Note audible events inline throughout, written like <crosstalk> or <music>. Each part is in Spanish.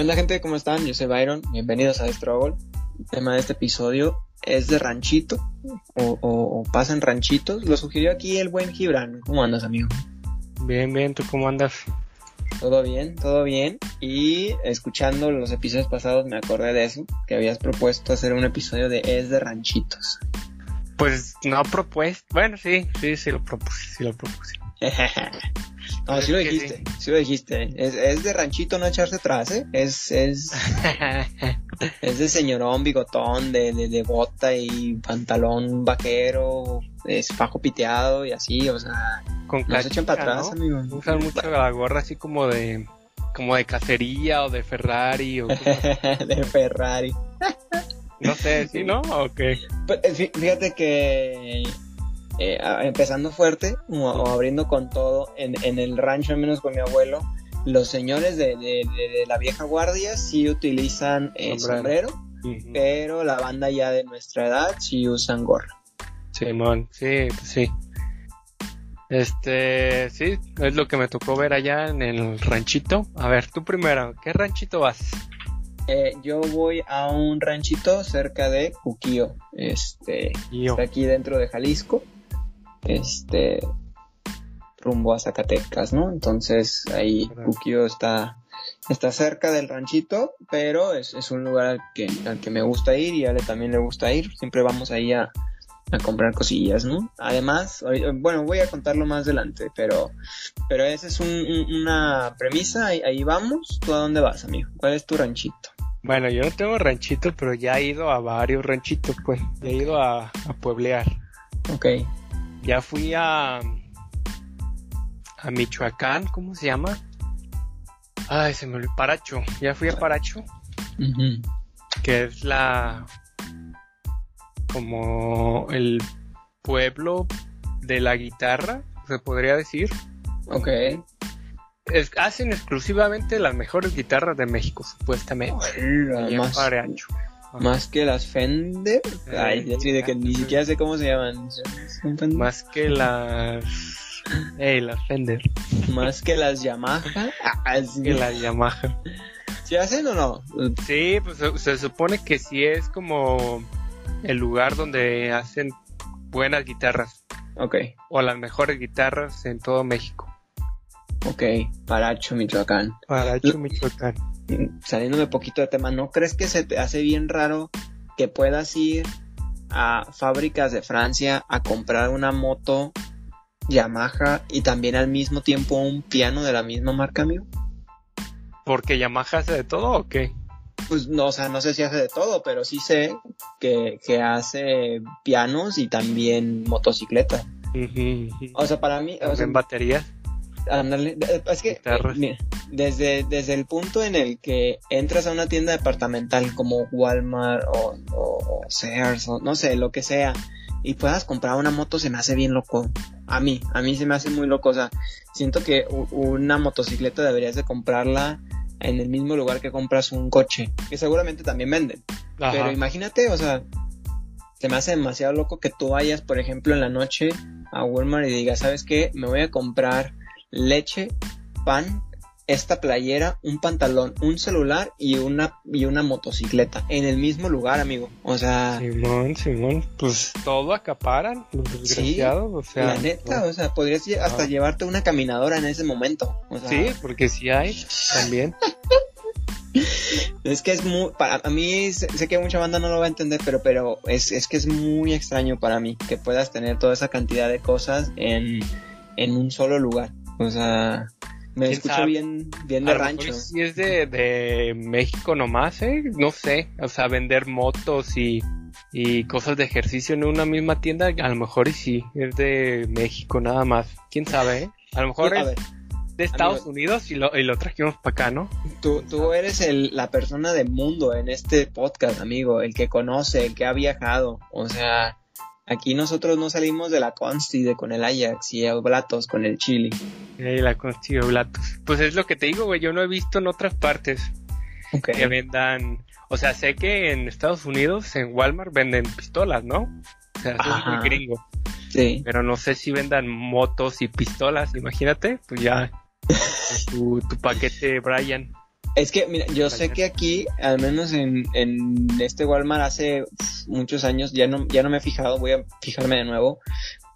¿Qué onda gente? ¿Cómo están? Yo soy Byron, bienvenidos a Struggle. El tema de este episodio es de ranchito o, o, o pasa en ranchitos. Lo sugirió aquí el buen Gibran. ¿Cómo andas, amigo? Bien, bien, ¿tú cómo andas? Todo bien, todo bien. Y escuchando los episodios pasados me acordé de eso, que habías propuesto hacer un episodio de Es de ranchitos. Pues no propuesto. Bueno, sí, sí, sí lo propuse, sí lo propuse. <laughs> no, sí lo dijiste, sí. lo dijiste. Es, es, de ranchito no echarse atrás, ¿eh? Es, es, <laughs> es de señorón, bigotón, de, de, de, bota y pantalón vaquero, es fajo piteado y así, o sea, con no se echan para atrás, amigo. Usan mucho la gorra así como de, como de cacería o de Ferrari o <laughs> de Ferrari. No sé, ¿sí, no? ¿O qué? Pues, fíjate que eh, empezando fuerte o, o, abriendo con todo en, en, el rancho, al menos con mi abuelo, los señores de, de, de la vieja guardia sí utilizan eh, sombrero, uh -huh. pero la banda ya de nuestra edad sí usan gorra. Simón, sí, pues sí. Este, sí, es lo que me tocó ver allá en el ranchito. A ver, tú primero, ¿qué ranchito vas? Eh, yo voy a un ranchito cerca de Cuquío, este, Yo. está aquí dentro de Jalisco, este, rumbo a Zacatecas, ¿no? Entonces ahí Cuquío está, está cerca del ranchito, pero es, es un lugar al que, al que me gusta ir y a Ale también le gusta ir, siempre vamos ahí a, a comprar cosillas, ¿no? Además, bueno, voy a contarlo más adelante, pero, pero esa es un, un, una premisa, ahí, ahí, vamos. ¿Tú a dónde vas, amigo? ¿Cuál es tu ranchito? Bueno, yo no tengo ranchito, pero ya he ido a varios ranchitos, pues. Ya he ido a, a pueblear. Ok. Ya fui a, a Michoacán, ¿cómo se llama? Ay, se me olvidó, Paracho. Ya fui a Paracho, uh -huh. que es la como el pueblo de la guitarra, se podría decir. Ok. Es, hacen exclusivamente las mejores guitarras de México, supuestamente. Hola, más, Paracho. Más que las Fender. Ay, ya de que ni siquiera sé cómo se llaman. Más que las. Ey, las Fender. Más que las Yamaha. <laughs> Ah, sí. Que las Yamaha. ¿Sí hacen o no? Sí, pues se, se supone que sí es como el lugar donde hacen buenas guitarras. Ok. O las mejores guitarras en todo México. Ok, Paracho, Michoacán. Paracho, Michoacán. Saliéndome poquito de tema, ¿no crees que se te hace bien raro que puedas ir a fábricas de Francia a comprar una moto Yamaha y también al mismo tiempo un piano de la misma marca, amigo? ¿Porque Yamaha hace de todo o qué? Pues no, o sea, no sé si hace de todo, pero sí sé que, que hace pianos y también motocicletas. Uh -huh. O sea, para mí. O sea, en baterías. Ándale, es que mira, desde, desde el punto en el que entras a una tienda departamental como Walmart o, o, o Sears o no sé, lo que sea, y puedas comprar una moto se me hace bien loco. A mí, a mí se me hace muy loco. O sea, siento que una motocicleta deberías de comprarla en el mismo lugar que compras un coche, que seguramente también venden. Ajá. Pero imagínate, o sea, se me hace demasiado loco que tú vayas, por ejemplo, en la noche a Walmart y digas, ¿sabes qué? Me voy a comprar leche, pan, esta playera, un pantalón, un celular y una y una motocicleta en el mismo lugar, amigo. O sea, Simón, Simón, pues todo acaparan, los desgraciados, sí, o sea, la neta, o sea, podrías hasta ah. llevarte una caminadora en ese momento. O sea, sí, porque sí hay también. <laughs> es que es muy, para a mí sé que mucha banda no lo va a entender, pero pero es, es que es muy extraño para mí que puedas tener toda esa cantidad de cosas en, en un solo lugar. O sea, me escucho sabe? bien, bien de rancho. Si es de, de México nomás, ¿eh? No sé. O sea, vender motos y, y cosas de ejercicio en una misma tienda, a lo mejor y sí, es de México nada más. ¿Quién sabe, eh? A lo mejor a es ver, de Estados amigo, Unidos y lo, y lo trajimos para acá, ¿no? Tú, tú eres el, la persona del mundo en este podcast, amigo. El que conoce, el que ha viajado. O sea, Aquí nosotros no salimos de la Consti, de con el Ajax y Oblatos con el Chile. Y la Consti y Oblatos. Pues es lo que te digo, güey. Yo no he visto en otras partes okay. que vendan. O sea, sé que en Estados Unidos, en Walmart, venden pistolas, ¿no? O sea, eso es muy gringo. Sí. Pero no sé si vendan motos y pistolas. Imagínate, pues ya. tu, tu paquete, Brian. Es que, mira, yo sé que aquí, al menos en, en este Walmart hace muchos años, ya no, ya no me he fijado, voy a fijarme de nuevo.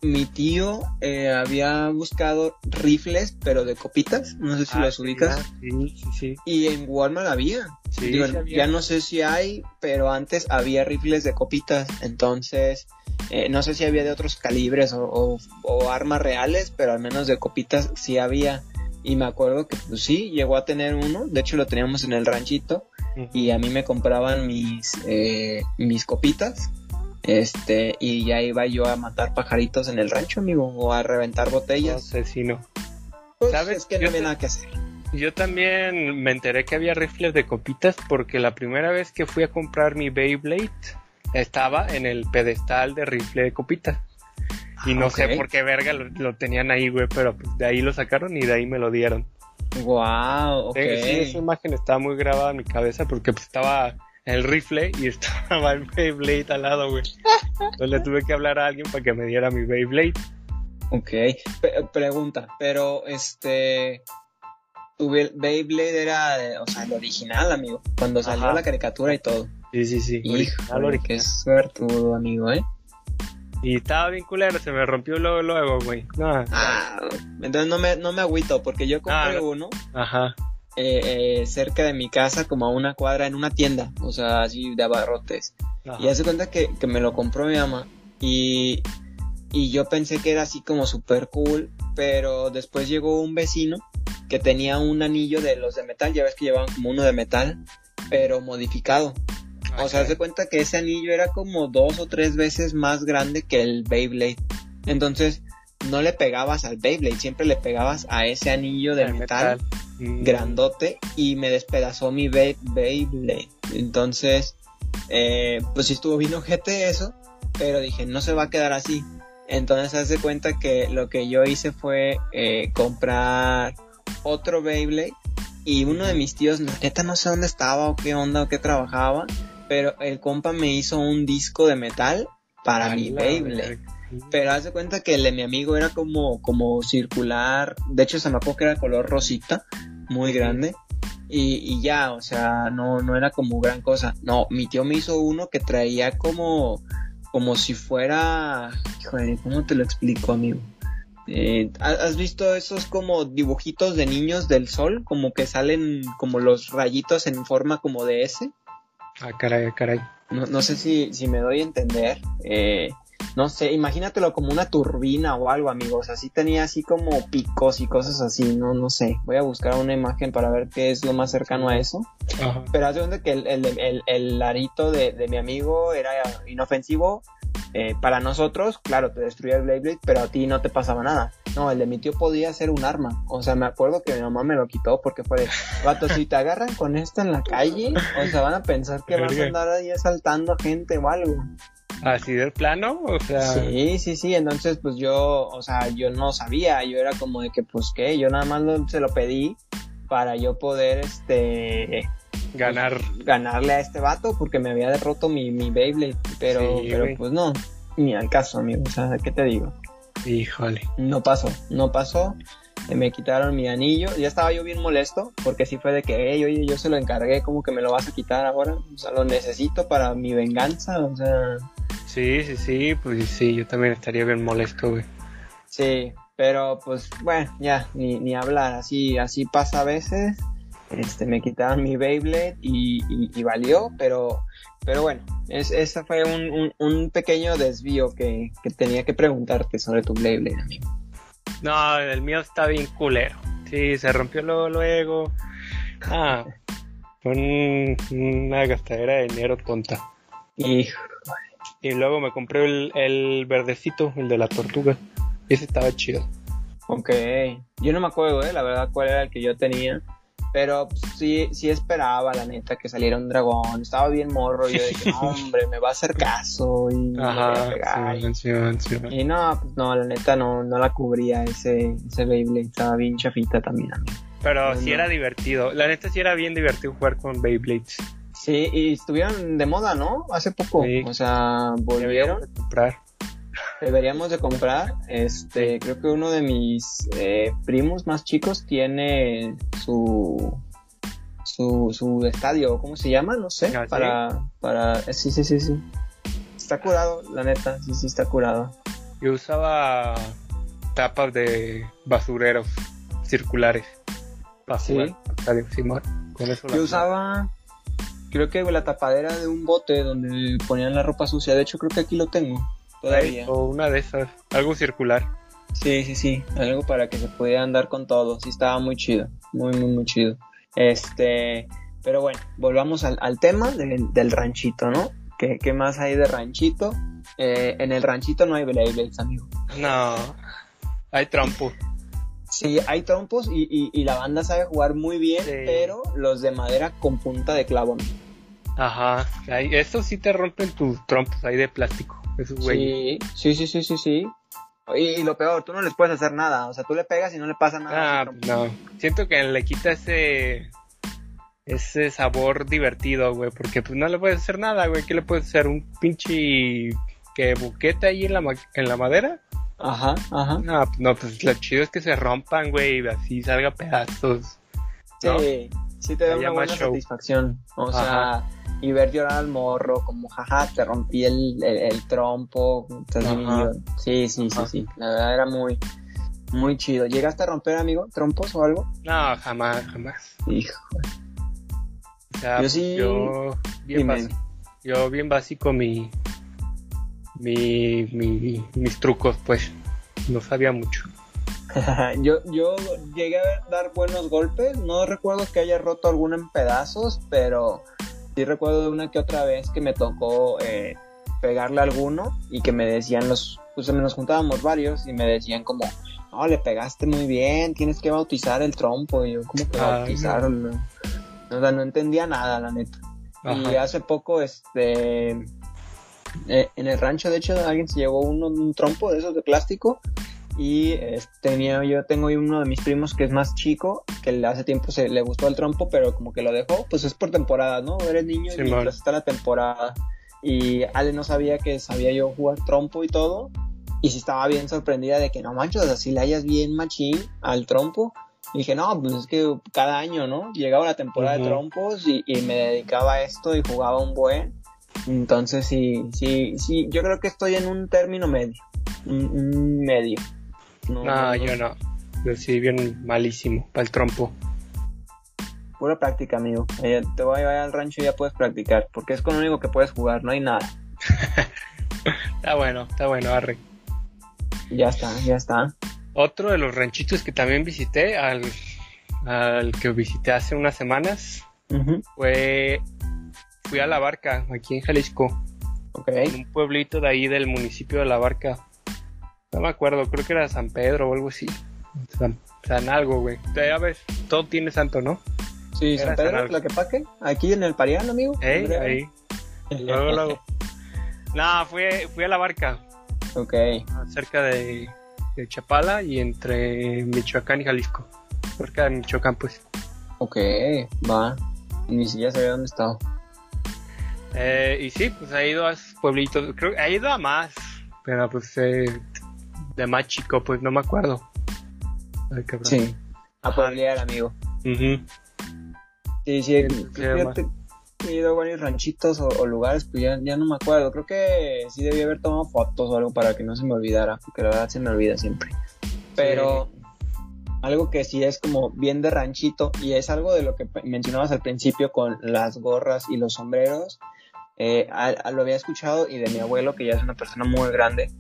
Mi tío eh, había buscado rifles, pero de copitas, no sé si Ah, los ubicas. Sí, sí, sí. Y en Walmart había. Digo, ya no sé si hay, pero antes había rifles de copitas. Entonces, eh, no sé si había de otros calibres o, o- o armas reales, pero al menos de copitas sí había. Y me acuerdo que pues sí, llegó a tener uno. De hecho, lo teníamos en el ranchito. Y a mí me compraban mis, eh, mis copitas. Este, y ya iba yo a matar pajaritos en el rancho, amigo, o a reventar botellas. Asesino. Pues, ¿sabes? Es que no había nada que hacer. Yo también me enteré que había rifles de copitas porque la primera vez que fui a comprar mi Beyblade estaba en el pedestal de rifle de copitas. Y no sé por qué verga lo, lo tenían ahí, güey, pero pues de ahí lo sacaron y de ahí me lo dieron. Wow, ok. Sí, esa imagen estaba muy grabada en mi cabeza porque pues estaba el rifle y <laughs> estaba el Beyblade al lado, güey. Entonces le tuve que hablar a alguien para que me diera mi Beyblade. Ok, pregunta, pero este, tu Be- Beyblade era, o sea, el original, amigo, cuando salió Ajá. la caricatura y todo. Sí, sí, sí. original. qué suertudo, amigo, ¿eh? Y estaba bien culero, se me rompió luego, luego, güey. No, Ah, entonces no me, no me agüito, porque yo compré Ah, no. uno Ajá. eh, eh, cerca de mi casa, como a una cuadra en una tienda, o sea, así de abarrotes. ajá. Y hace cuenta que, que me lo compró mi mamá y, y yo pensé que era así como super cool, pero después llegó un vecino que tenía un anillo de los de metal, ya ves que llevaban como uno de metal, pero modificado. O sea, haz de cuenta que ese anillo era como dos o tres veces más grande que el Beyblade. Entonces, no le pegabas al Beyblade, siempre le pegabas a ese anillo de metal grandote y me despedazó mi Bey- Beyblade. Entonces, eh, pues sí estuvo bien ojete eso, pero dije, no se va a quedar así. Entonces, haz de cuenta que lo que yo hice fue eh, comprar otro Beyblade y uno de mis tíos, la neta no sé dónde estaba o qué onda o qué trabajaba, pero el compa me hizo un disco de metal para A mi la Beyblade. Pero haz de cuenta que el de mi amigo era como, como circular. De hecho, se me acuerdo que era color rosita, muy grande. Y, y ya, o sea, no, no era como gran cosa. No, mi tío me hizo uno que traía como, como si fuera, híjole, ¿cómo te lo explico, amigo? Eh, ¿ha- ¿Has visto esos como dibujitos de niños del sol? Como que salen como los rayitos en forma como de S. Ah, caray, caray. No, no sé si, si me doy a entender. Eh, no sé, imagínatelo como una turbina o algo, amigos. Así tenía así como picos y cosas así. No, no sé. Voy a buscar una imagen para ver qué es lo más cercano a eso. Ajá. Pero haz de cuenta que el, el, el, el arito de, de mi amigo era inofensivo. eh, para nosotros, claro, te destruía el Blade Blade, pero a ti no te pasaba nada. No, el de mi tío podía ser un arma. O sea, me acuerdo que mi mamá me lo quitó porque fue de, vato, si te agarran con esto en la calle, o sea, van a pensar que vas a andar ahí asaltando gente o algo. Así del plano, o sea. Sí, sí, sí, entonces pues yo, o sea, yo no sabía, yo era como de que pues qué, yo nada más lo- se lo pedí para yo poder, este, Ganar. ganarle a este vato porque me había derroto mi, mi Beyblade, pero, Sí, pero güey. pues no, ni al caso, amigo, o sea, ¿qué te digo? Híjole. No pasó, no pasó, me quitaron mi anillo, ya estaba yo bien molesto porque sí fue de que, hey, oye, yo se lo encargué, como que me lo vas a quitar ahora, o sea, lo necesito para mi venganza, o sea, Sí, sí, sí, pues sí, yo también estaría bien molesto, güey. sí, pero pues bueno, ya, ni, ni hablar, así, así pasa a veces. Este, me quitaron mi Beyblade y, y- y valió, pero, pero bueno, es, ese fue un, un- un pequeño desvío que, que tenía que preguntarte sobre tu Beyblade, amigo. No, el mío está bien culero. Sí, se rompió luego, luego. Ah, fue un- una gastadera de dinero tonta. Hijo, Y luego me compré el, el verdecito, el de la tortuga. Ese estaba chido. ok, yo no me acuerdo, eh, la verdad, cuál era el que yo tenía. Pero pues, sí, sí esperaba, la neta, que saliera un dragón. Estaba bien morro. Yo dije, no, <laughs> hombre, me va a hacer caso y a Ajá, pegar. sí, sí, sí. Y no, pues no, la neta no, no la cubría ese, ese Beyblade, estaba bien chafita también a mí. Pero No, sí no. era divertido. La neta sí era bien divertido jugar con Beyblades. Sí, y estuvieron de moda, ¿no? Hace poco, Sí. o sea, volvieron, de comprar. Deberíamos de comprar, este, creo que uno de mis eh, primos más chicos tiene su, su, su estadio, ¿cómo se llama? No sé, ¿Ah, para, para, sí, sí, sí, sí. Está curado, la neta, sí, sí, está curado. Yo usaba tapas de basureros circulares. Para ¿Sí? jugar estadio, Simón. Con eso Yo usaba, creo que la tapadera de un bote donde ponían la ropa sucia. De hecho, creo que aquí lo tengo todavía. O una de esas, algo circular. Sí, sí, sí. Algo para que se pudiera andar con todo. Sí, estaba muy chido. Muy, muy, muy chido. Este, pero bueno, volvamos al, al tema del, del ranchito, ¿no? ¿Qué, qué más hay de ranchito? Eh, en el ranchito no hay Beyblades, amigo. No, hay trompo. Sí, hay trompos y, y, y la banda sabe jugar muy bien, Sí. pero los de madera con punta de clavo. ¿no? Ajá, estos sí te rompen tus trompos ahí de plástico. Esos güey. Sí, sí, sí, sí, sí, sí. Y, y lo peor, tú no les puedes hacer nada. O sea, tú le pegas y no le pasa nada. Ah, no. Siento que le quita ese ese sabor divertido, güey, porque pues no le puedes hacer nada, güey. ¿Qué le puedes hacer? ¿Un pinche que buquete ahí en la, ma- en la madera? Ajá, ajá. No, pues, no, pues lo chido es que se rompan, güey, y así salga pedazos. ¿no? Sí, sí te da una buena show. satisfacción. O sea, y ver llorar al morro, como jaja, te rompí el, el, el trompo. estás. Sí, sí, sí, Ajá. sí. La verdad era muy, muy chido. ¿Llegaste a romper, amigo, trompos o algo? No, jamás, jamás. Hijo. O sea, Yo sí- yo bien básico. Yo bien básico mi, mi, mi mis trucos, pues. No sabía mucho. <laughs> yo, yo llegué a dar buenos golpes. No recuerdo que haya roto alguno en pedazos, pero sí recuerdo de una que otra vez que me tocó eh, pegarle a alguno y que me decían los, pues nos juntábamos varios y me decían como, no, le pegaste muy bien, tienes que bautizar el trompo. Y yo, ¿cómo que Ay, bautizarlo? O sea, no entendía nada, la neta. Y hace poco, este, eh, en el rancho, de hecho, alguien se llevó uno, un trompo de esos de plástico. Y eh, tenía, yo tengo uno de mis primos que es más chico, que hace tiempo se le gustó el trompo, pero como que lo dejó, pues es por temporada, ¿no? Eres niño y Simón. mientras está la temporada. Y Ale no sabía que sabía yo jugar trompo y todo. Y sí estaba bien sorprendida de que no manches, o sea, si le hayas bien machín al trompo. Y dije, no, pues es que cada año, ¿no? Llegaba la temporada Ujú. de trompos y, y me dedicaba a esto y jugaba un buen. Entonces sí, sí, sí, yo creo que estoy en un término medio. Un, un medio. No, No, no, yo no. Yo sí, bien malísimo para el trompo. Pura práctica, amigo. Eh, te voy a llevar al rancho y ya puedes practicar, porque es con lo único que puedes jugar, no hay nada. <laughs> Está bueno, está bueno, arre. Ya está, ya está. Otro de los ranchitos que también visité, al, al que visité hace unas semanas, fue. Fui a La Barca, aquí en Jalisco, Ok. en un pueblito de ahí del municipio de La Barca. No me acuerdo, creo que era San Pedro o algo así. San, San algo, güey. Ya ves, todo tiene santo, ¿no? Sí, Era San Pedro, San Tlaquepaque, aquí en el Parián, amigo. Ey, Hombre, ahí. Luego, luego. No, fui, fui a La Barca, Ok. cerca de, de Chapala y entre Michoacán y Jalisco. Cerca de Michoacán, pues. Ok, va. Ni siquiera sabía dónde estaba. Eh, y sí, pues he ido a pueblitos. Creo que he ido a más, pero pues eh, de más chico, pues no me acuerdo. Ay, cabrón. Sí. A pueblear, amigo. Sí, sí, Sí, fíjate, he ido a varios ranchitos o, o lugares, pues ya, ya no me acuerdo. Creo que sí debí haber tomado fotos o algo para que no se me olvidara, porque la verdad se me olvida siempre. Pero algo que sí es como bien de ranchito, y es algo de lo que mencionabas al principio con las gorras y los sombreros, eh, a- a- lo había escuchado y de mi abuelo, que ya es una persona muy grande,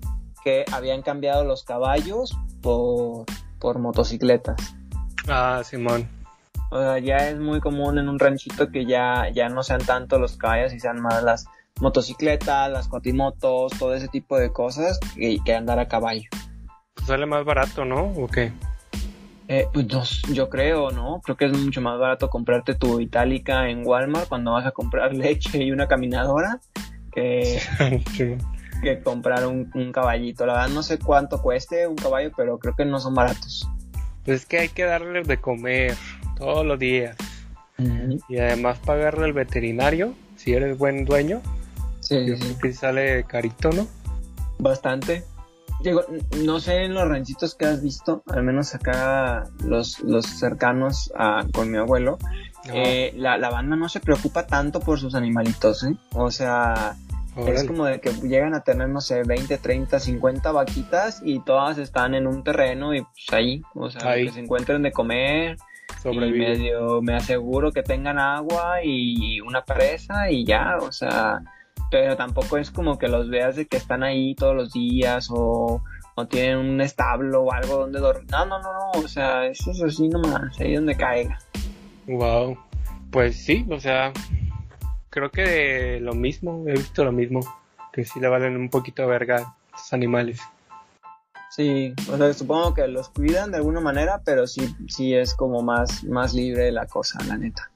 que habían cambiado los caballos por, por motocicletas. Ah, Simón. O sea, ya es muy común en un ranchito que ya, ya no sean tanto los caballos y sean más las motocicletas, las cuatrimotos, todo ese tipo de cosas que, que andar a caballo. Pues sale más barato, ¿no? ¿O qué? Eh, pues no, yo creo, ¿no? Creo que es mucho más barato comprarte tu itálica en Walmart cuando vas a comprar <laughs> leche y una caminadora que, <laughs> Simón. Que comprar un, un caballito. La verdad no sé cuánto cueste un caballo, pero creo que no son baratos. Pues es que hay que darles de comer todos los días. Y además pagarle al veterinario, si eres buen dueño. Sí, Yo sí, creo que sale carito, ¿no? Bastante. Digo, no sé en los ranchitos que has visto, al menos acá los, los cercanos a, con mi abuelo, eh, la, la, banda no se preocupa tanto por sus animalitos, ¿eh? O sea, es como de que llegan a tener, no sé, 20, 30, 50 vaquitas y todas están en un terreno y pues ahí, o sea, que se encuentren de comer. Y medio me aseguro que tengan agua y una presa y ya, o sea, pero tampoco es como que los veas de que están ahí todos los días o, o tienen un establo o algo donde dormir. No, no, no, no, o sea, eso es así nomás, ahí donde caiga. Wow, pues sí, o sea, creo que lo mismo, he visto lo mismo, que sí le valen un poquito de verga los animales. Sí, o sea, supongo que los cuidan de alguna manera, pero sí, sí es como más, más libre la cosa, la neta.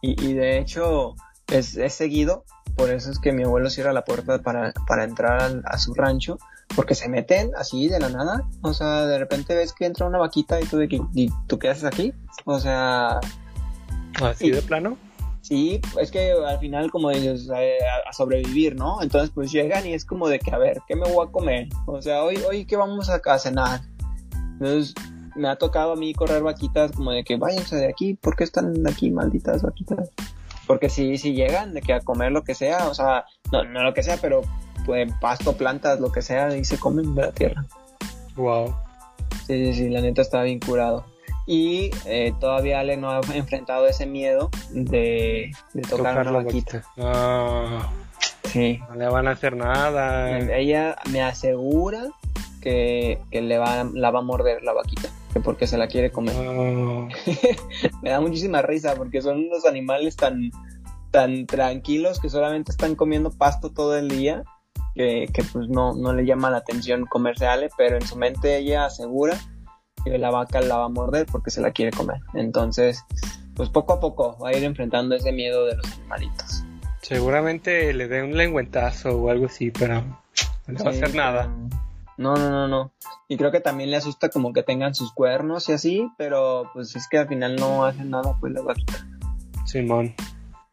Y, y de hecho, es, es, seguido, por eso es que mi abuelo cierra la puerta para, para entrar a su rancho, porque se meten así de la nada. O sea, de repente ves que entra una vaquita y tú, de, y, ¿tú qué haces aquí? O sea... ¿Así de plano? Sí, es que al final como dices, eh, a, sobrevivir, ¿no? Entonces pues llegan y es como de que, a ver, ¿qué me voy a comer? O sea, hoy, hoy ¿qué vamos a, a cenar? Entonces me ha tocado a mí correr vaquitas como de que váyanse de aquí, ¿por qué están aquí malditas vaquitas? Porque si, si llegan de que a comer lo que sea, o sea, no, no lo que sea, pero pues pasto, plantas, lo que sea, y se comen de la tierra. Wow. Sí, sí, sí, la neta está bien curado y eh, todavía Ale no ha enfrentado ese miedo de, tocar, la vaquita. Ah, sí. No le van a hacer nada. Ella me asegura que, le va, la va a morder la vaquita, que porque se la quiere comer. <laughs> Me da muchísima risa porque son unos animales tan, tan tranquilos que solamente están comiendo pasto todo el día. Que, que pues no, no le llama la atención comerse Ale, pero en su mente ella asegura que la vaca la va a morder porque se la quiere comer. Entonces, pues poco a poco va a ir enfrentando ese miedo de los animalitos. Seguramente le dé un lengüetazo o algo así, pero no va a hacer nada. No, no, no, no. Y creo que también le asusta como que tengan sus cuernos y así, pero pues es que al final no hacen nada pues las vaquitas. Simón.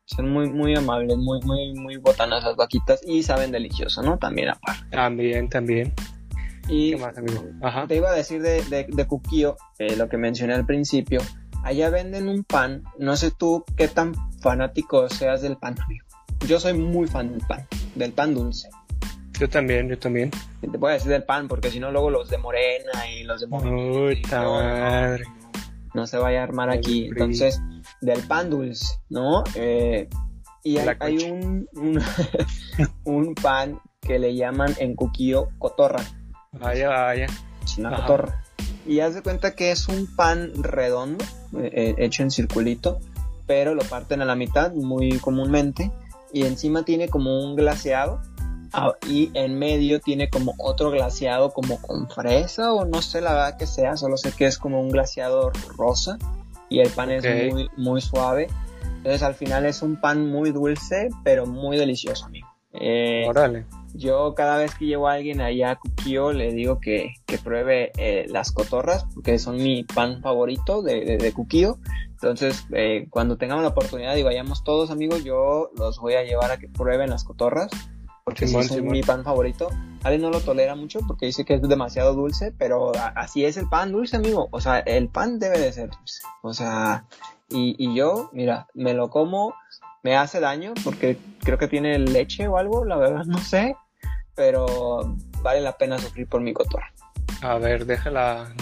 Son muy, muy amables, muy, muy, muy botanas las vaquitas y saben delicioso, ¿no? También aparte. También, también. Y te iba a decir de, de, eh, lo que mencioné al principio. Allá venden un pan. No sé tú qué tan fanático seas del pan, amigo. Yo soy muy fan del pan, del pan dulce. Yo también, yo también. te voy a decir del pan, porque si no, luego los de Morena y los de Morena. no, se vaya a armar aquí. Entonces, del pan dulce, ¿no? Eh, y hay, un, un, <laughs> un, pan que le llaman en Cuquío cotorra. Vaya, vaya. Una cotorra. Y haz de cuenta que es un pan redondo, eh, eh, hecho en circulito, pero lo parten a la mitad muy comúnmente. Y encima tiene como un glaseado. Ah, y en medio tiene como otro glaseado como con fresa o no sé la verdad que sea, solo sé que es como un glaseado rosa y el pan es muy, muy suave. Entonces al final es un pan muy dulce, pero muy delicioso, amigo. Eh, Órale. Yo cada vez que llevo a alguien allá a Kukio le digo que, que pruebe eh, las cotorras, porque son mi pan favorito de, de, de Kukio. Entonces, eh, cuando tengamos la oportunidad y vayamos todos amigos, yo los voy a llevar a que prueben las cotorras, porque son mi pan favorito. Ale no lo tolera mucho porque dice que es demasiado dulce, pero así es el pan dulce, amigo. O sea, el pan debe de ser dulce. O sea, y, y yo, mira, me lo como me hace daño porque creo que tiene leche o algo, la verdad no sé, pero vale la pena sufrir por mi cotorra. A ver, déjala,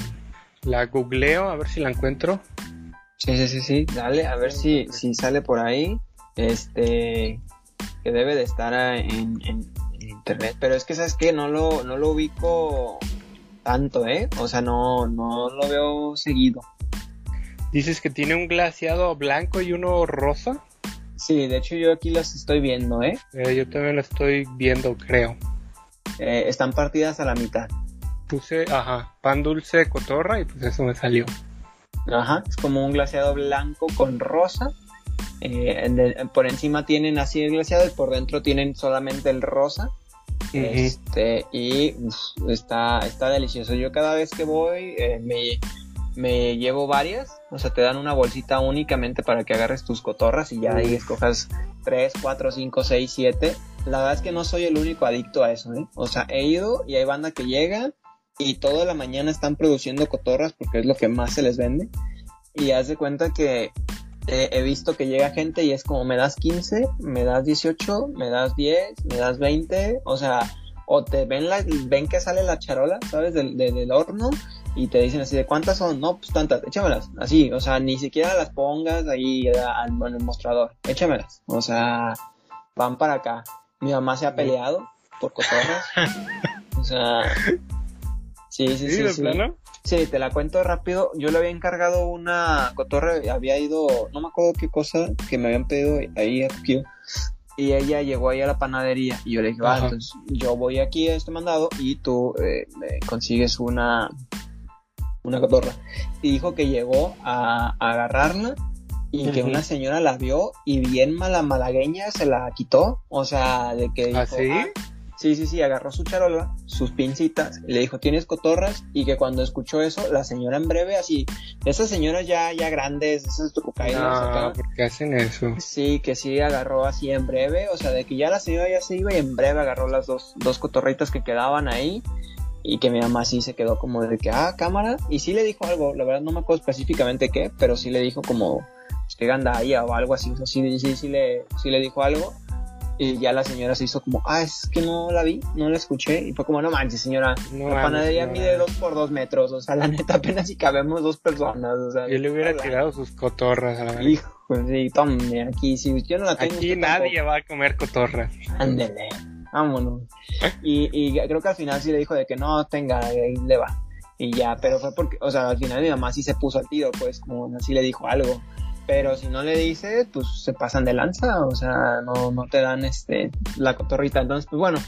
la googleo, a ver si la encuentro. Sí, sí, sí, sí, dale, a ver si, si sale por ahí, este, que debe de estar en, internet, pero es que, ¿sabes qué? No lo, no lo ubico tanto, ¿eh? O sea, no, no lo veo seguido. Dices que tiene un glaciado blanco y uno rosa. Sí, de hecho yo aquí las estoy viendo, ¿eh? eh yo también las estoy viendo, creo. Eh, están partidas a la mitad. Puse, ajá, pan dulce cotorra y pues eso me salió. Ajá, es como un glaseado blanco con rosa. Eh, por encima tienen así el glaseado y por dentro tienen solamente el rosa. Este, y está, está delicioso. Yo cada vez que voy me, me llevo varias, o sea, te dan una bolsita únicamente para que agarres tus cotorras y ya ahí escojas 3, 4, 5, 6, 7. La verdad es que no soy el único adicto a eso, ¿eh? O sea, he ido y hay banda que llega y toda la mañana están produciendo cotorras porque es lo que más se les vende. Y haz de cuenta que he visto que llega gente y es como me das 15, me das 18, me das 10, me das 20, o sea, o te ven la, ven que sale la charola, ¿sabes? Del, del horno y te dicen así de cuántas son, no, pues tantas, échamelas, así, o sea, ni siquiera las pongas ahí al, en el mostrador, échamelas, o sea, van para acá. Mi mamá se ha peleado por cotorras, o sea, sí, sí, sí, sí. Sí, te la cuento rápido. Yo le había encargado una cotorra, había ido, no me acuerdo qué cosa, que me habían pedido ahí a Y ella llegó ahí a la panadería y yo le dije, va, entonces yo voy aquí a este mandado y tú eh, consigues una, una cotorra. Y dijo que llegó a, agarrarla y que una señora la vio y bien mala malagueña se la quitó. O sea, de que ¿Ah, sí? Ah, sí, sí, sí, agarró su charola, sus pincitas, le dijo, ¿tienes cotorras? Y que cuando escuchó eso, la señora en breve, así, esas señoras ya, ya grandes, esas trucaídas no, ¿por qué hacen eso? Sí, que sí, agarró así en breve, o sea, de que ya la señora ya se iba y en breve agarró las dos, dos cotorritas que quedaban ahí y que mi mamá sí se quedó como de que, ah, cámara, y sí le dijo algo, la verdad no me acuerdo específicamente qué, pero sí le dijo como que gandalla o algo así, o sea, sí, sí, sí, le, sí le dijo algo, y ya la señora se hizo como, ah, es que no la vi, no la escuché, y fue como, no manches, señora, la panadería mide dos por dos metros, o sea, la neta apenas si cabemos dos personas, o sea. Yo le hubiera tirado sus cotorras a la Hijo, sí, tome, aquí, si yo no la tengo. Aquí nadie va a comer cotorras. Ándele vámonos. Y, y creo que al final sí le dijo de que no tenga, ahí le va. Y ya, pero fue porque, o sea, al final mi mamá sí se puso al tiro, pues, como así le dijo algo. Pero si no le dice, pues se pasan de lanza, o sea, no, no te dan este, la cotorrita. Entonces, pues bueno,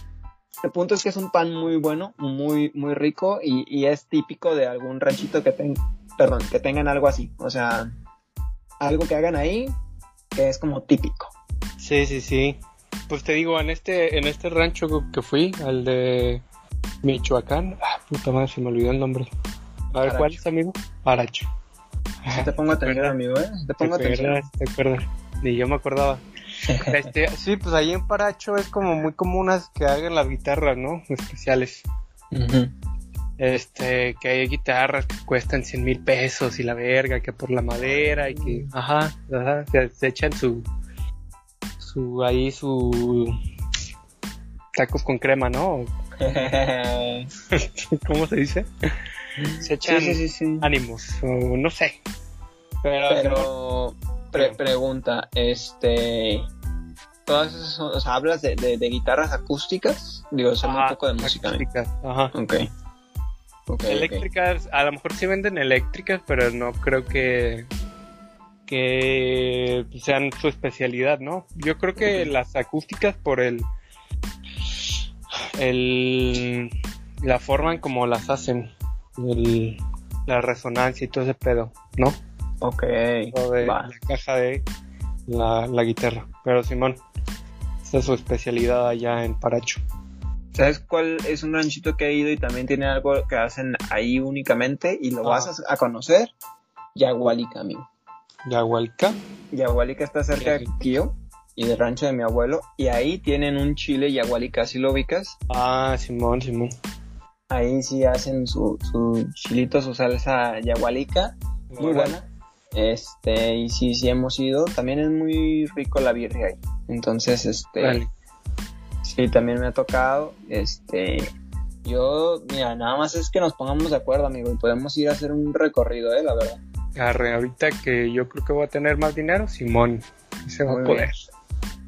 el punto es que es un pan muy bueno, muy, muy rico y, y es típico de algún ranchito que tenga, perdón, que tengan algo así. O sea, algo que hagan ahí que es como típico. Sí, sí, sí. Pues te digo, en este, en este rancho que fui, al de Michoacán, ah, puta madre, se me olvidó el nombre. A ver, ¿cuál es, amigo? <laughs> Te pongo atención, amigo, ¿eh? Te pongo atención. te acuerdas. Ni yo me acordaba. <laughs> Este, sí, pues ahí en Paracho es como muy comunas que hagan las guitarras, ¿no? Especiales. Este, que hay guitarras que cuestan 100 mil pesos y la verga, que por la madera y que, ajá, ajá, se echan su, su ahí su tacos con crema, ¿no? <laughs> ¿Cómo se dice? Se echan ánimos, o no sé. Pero, pregunta, este, todas esas, o sea, hablas de, de, guitarras acústicas, digo, son un poco de música. Ajá. Okay. eléctricas, a lo mejor sí venden eléctricas, pero no creo que que sean su especialidad, ¿no? Yo creo que las acústicas por el, el la forma en como las hacen, la resonancia y todo ese pedo, ¿no? Ok. la caja de la, la guitarra. Pero Simón, esa es su especialidad allá en Paracho. ¿Sabes cuál es un ranchito que he ido y también tiene algo que hacen ahí únicamente y lo ah. vas a, conocer? Yagualica, amigo. Yahualca. Yahualica está cerca de Kio y del rancho de mi abuelo. Y ahí tienen un chile Yahualica, ¿sí lo ubicas? Ah, Simón, Simón. Ahí sí hacen su, su chilito, su salsa Yahualica. Muy buena. Este, y sí, sí hemos ido. También es muy rico la birria ahí. Entonces, este. Sí, también me ha tocado. Este. Yo, mira, nada más es que nos pongamos de acuerdo, amigo, y podemos ir a hacer un recorrido, eh, la verdad ahorita que yo creo que voy a tener más dinero, Simón, se va a poder.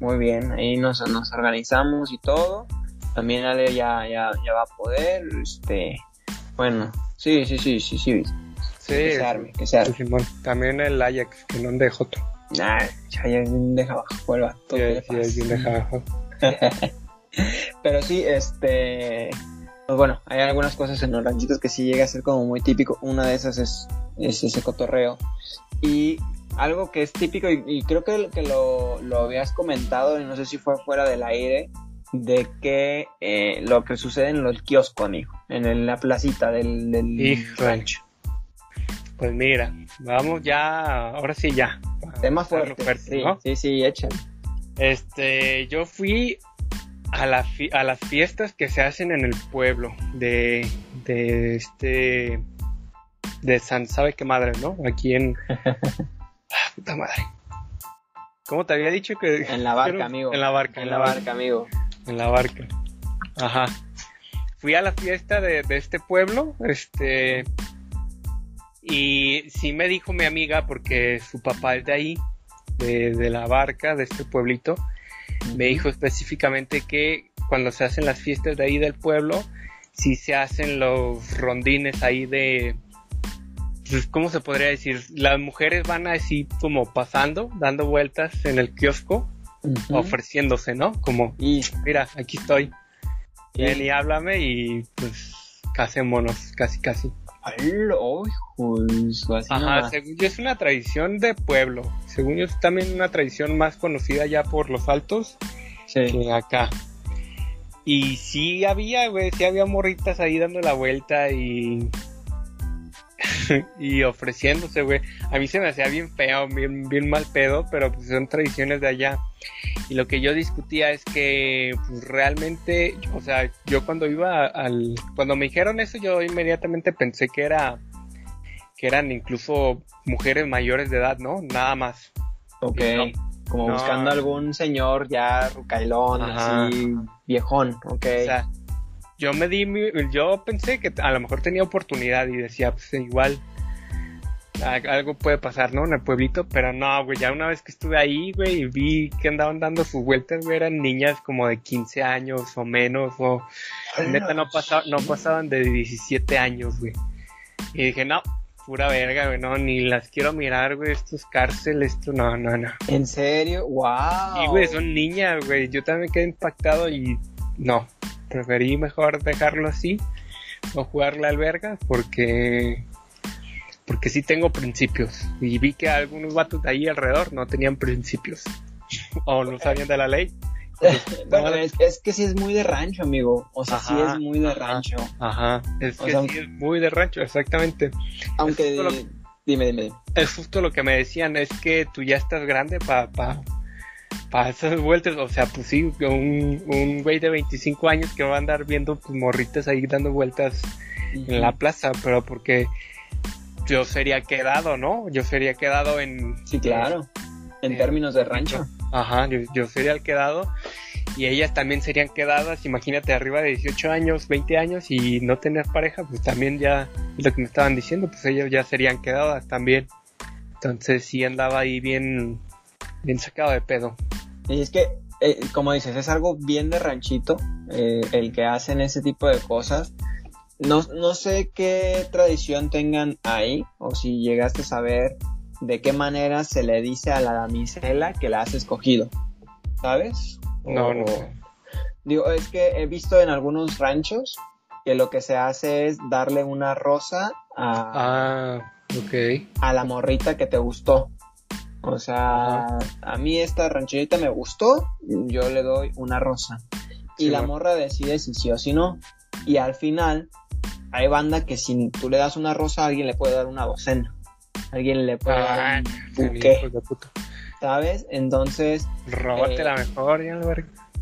Muy bien, ahí nos, nos organizamos y todo. También Ale ya, ya, ya va a poder, este, bueno, sí, sí, sí, sí, sí. Sí, que se arme, que se arme. Simón. También el Ajax, que no deja otro. Nah, ya, ya deja abajo, vuelva. Todo sí, sí, deja abajo. <laughs> Pero sí, este, pues bueno, hay algunas cosas en los ranchitos que sí llega a ser como muy típico. Una de esas es es ese cotorreo. Y algo que es típico, y, creo que, que lo, lo, habías comentado, y no sé si fue fuera del aire, de que eh, lo que sucede en los kioscos, amigo, en, la placita del, del rancho. Pues mira, vamos ya, ahora sí ya. Tema fuerte, sí, sí, sí, Este, yo fui a, la a las fiestas que se hacen en el pueblo de, de este de San sabe qué madre, ¿no? Aquí en <laughs> ah, puta madre. ¿Cómo te había dicho que...? En la barca, <laughs> amigo. En la barca. En, la, barca, amigo. En la barca. Ajá. Fui a la fiesta de, de este pueblo, este... Y sí me dijo mi amiga, porque su papá es de ahí, de, de la barca, de este pueblito, me dijo específicamente que cuando se hacen las fiestas de ahí del pueblo, si se hacen los rondines ahí de, pues, ¿cómo se podría decir? Las mujeres van así como pasando, dando vueltas en el kiosco, ofreciéndose, ¿no? Como, y mira, aquí estoy. Ven y háblame y pues casémonos, casi casi. Ajá, según yo es una tradición de pueblo. Según yo es también una tradición más conocida ya por los altos que acá. Y sí había, güey, sí había morritas ahí dando la vuelta y <laughs> y ofreciéndose, güey. A mí se me hacía bien feo, bien, bien mal pedo, pero pues son tradiciones de allá. Y lo que yo discutía es que pues, realmente, o sea, yo cuando iba al... Cuando me dijeron eso, yo inmediatamente pensé que era... Que eran incluso mujeres mayores de edad, ¿no? Nada más. Ok. como buscando algún señor ya rucailón, así, viejón, ok. O sea, yo me di, yo pensé que a lo mejor tenía oportunidad y decía, pues igual algo puede pasar, ¿no? En el pueblito, pero no, güey, ya una vez que estuve ahí, güey, y vi que andaban dando sus vueltas, güey, eran niñas como de 15 años o menos, o neta no, pasaban, no pasaban de 17 años, güey. Y dije, no, pura verga, güey, no, ni las quiero mirar, güey, esto es cárcel, esto, no, no, no. ¿En serio? ¡Wow! Y, güey, son niñas, güey, yo también quedé impactado y no, preferí mejor dejarlo así o jugar la alberga porque porque sí tengo principios y vi que algunos vatos de ahí alrededor no tenían principios <laughs> o no sabían de la ley <laughs> bueno, es, que sí es muy de rancho, amigo. O sea, sí es muy de rancho. Ajá, es que sí es muy de rancho, exactamente. Aunque, dime, dime. Es justo lo que me decían, es que tú ya estás grande para para esas vueltas, o sea, pues sí, un, un güey de 25 años que va a andar viendo pues, morritas ahí dando vueltas en la plaza, pero porque yo sería quedado, ¿no? Yo sería quedado en... Sí, claro, en, términos de rancho. Ajá, yo, sería el quedado y ellas también serían quedadas, imagínate, arriba de 18 años, 20 años y no tener pareja, pues también ya lo que me estaban diciendo, pues ellas ya serían quedadas también. Entonces sí andaba ahí bien, bien sacado de pedo. Y es que, eh, como dices, es algo bien de ranchito eh, el que hacen ese tipo de cosas. No, no sé qué tradición tengan ahí, o si llegaste a saber de qué manera se le dice a la damisela que la has escogido. ¿Sabes? No, no. Digo, es que he visto en algunos ranchos que lo que se hace es darle una rosa a, ah, okay. a la morrita que te gustó. O sea, a mí esta rancherita me gustó, yo le doy una rosa. Y la morra decide si sí o si no. Y al final, hay banda que si tú le das una rosa, alguien le puede dar una docena. Alguien le puede dar un buque. ¿Sabes? Entonces. Róbate la eh, mejor, ya